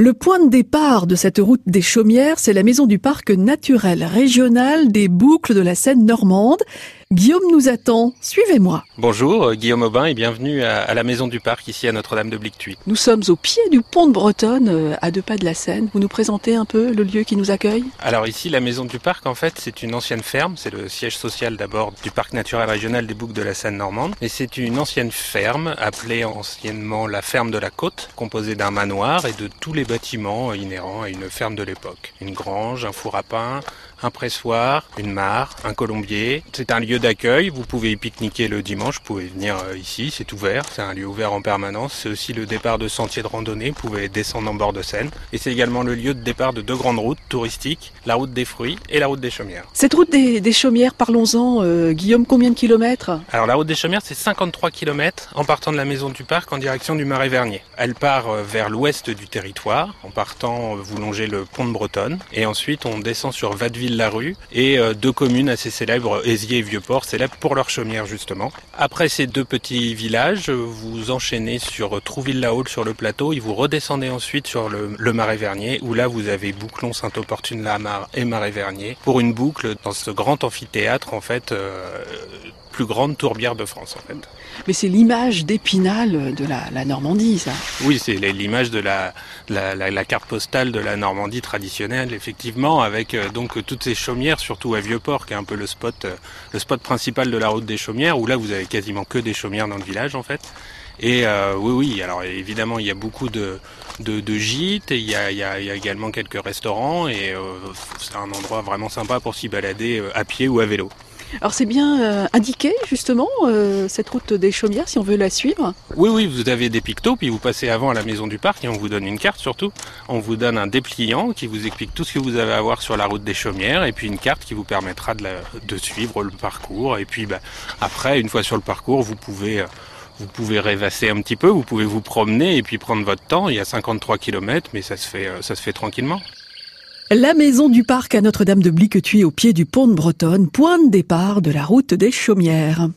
Le point de départ de cette route des Chaumières, c'est la maison du parc naturel régional des boucles de la Seine normande. Guillaume nous attend. Suivez-moi. Bonjour, euh, Guillaume Aubin et bienvenue à, la maison du parc ici à Notre-Dame de Blictuy. Nous sommes au pied du pont de Bretonne, euh, à deux pas de la Seine. Vous nous présentez un peu le lieu qui nous accueille? Alors ici, la maison du parc, en fait, c'est une ancienne ferme. C'est le siège social d'abord du parc naturel régional des boucles de la Seine normande. Et c'est une ancienne ferme appelée anciennement la ferme de la côte, composée d'un manoir et de tous les bâtiments inhérents à une ferme de l'époque. Une grange, un four à pain, un pressoir, une mare, un colombier. C'est un lieu d'accueil, vous pouvez y pique-niquer le dimanche, vous pouvez venir euh, ici, c'est ouvert, c'est un lieu ouvert en permanence. C'est aussi le départ de sentiers de randonnée, vous pouvez descendre en bord de Seine. Et c'est également le lieu de départ de deux grandes routes touristiques, la route des fruits et la route des chaumières. Cette route des, chaumières, parlons-en, euh, Guillaume, combien de kilomètres? Alors la route des chaumières, c'est 53 km en partant de la maison du parc en direction du Marais Vernier. Elle part euh, vers l'ouest du territoire, en partant, vous longez le pont de Bretonne, et ensuite on descend sur Vadeville la rue et deux communes assez célèbres, Aisier et Vieux-Port, célèbres pour leur chaumière justement. Après ces deux petits villages, vous enchaînez sur Trouville-la-Haute sur le plateau et vous redescendez ensuite sur le, Marais Vernier où là vous avez Bouclon, Saint-Opportune-la-Mar et Marais Vernier pour une boucle dans ce grand amphithéâtre en fait euh, plus grande tourbière de France en fait. Mais c'est l'image d'Épinal de la, Normandie, ça. Oui, c'est l'image de la, la, carte postale de la Normandie traditionnelle, effectivement, avec euh, donc toutes ces chaumières, surtout à Vieux-Port, qui est un peu le spot, euh, le spot principal de la route des chaumières, où là vous avez quasiment que des chaumières dans le village en fait. Et euh, oui, oui, alors évidemment, il y a beaucoup de, de, gîtes, il y, a, il, y a, également quelques restaurants, et c'est un endroit vraiment sympa pour s'y balader à pied ou à vélo. Alors c'est bien euh, indiqué justement euh, cette route des Chaumières si on veut la suivre Oui oui vous avez des pictos puis vous passez avant à la maison du parc et on vous donne une carte surtout. On vous donne un dépliant qui vous explique tout ce que vous avez à voir sur la route des Chaumières et puis une carte qui vous permettra de, suivre le parcours et puis bah, après une fois sur le parcours vous pouvez... Euh, vous pouvez rêvasser un petit peu, vous pouvez vous promener et puis prendre votre temps. Il y a 53 km, mais ça se fait, ça se fait tranquillement. La maison du parc à Notre-Dame de Bliquetuy au pied du pont de Bretonne, point de départ de la route des Chaumières.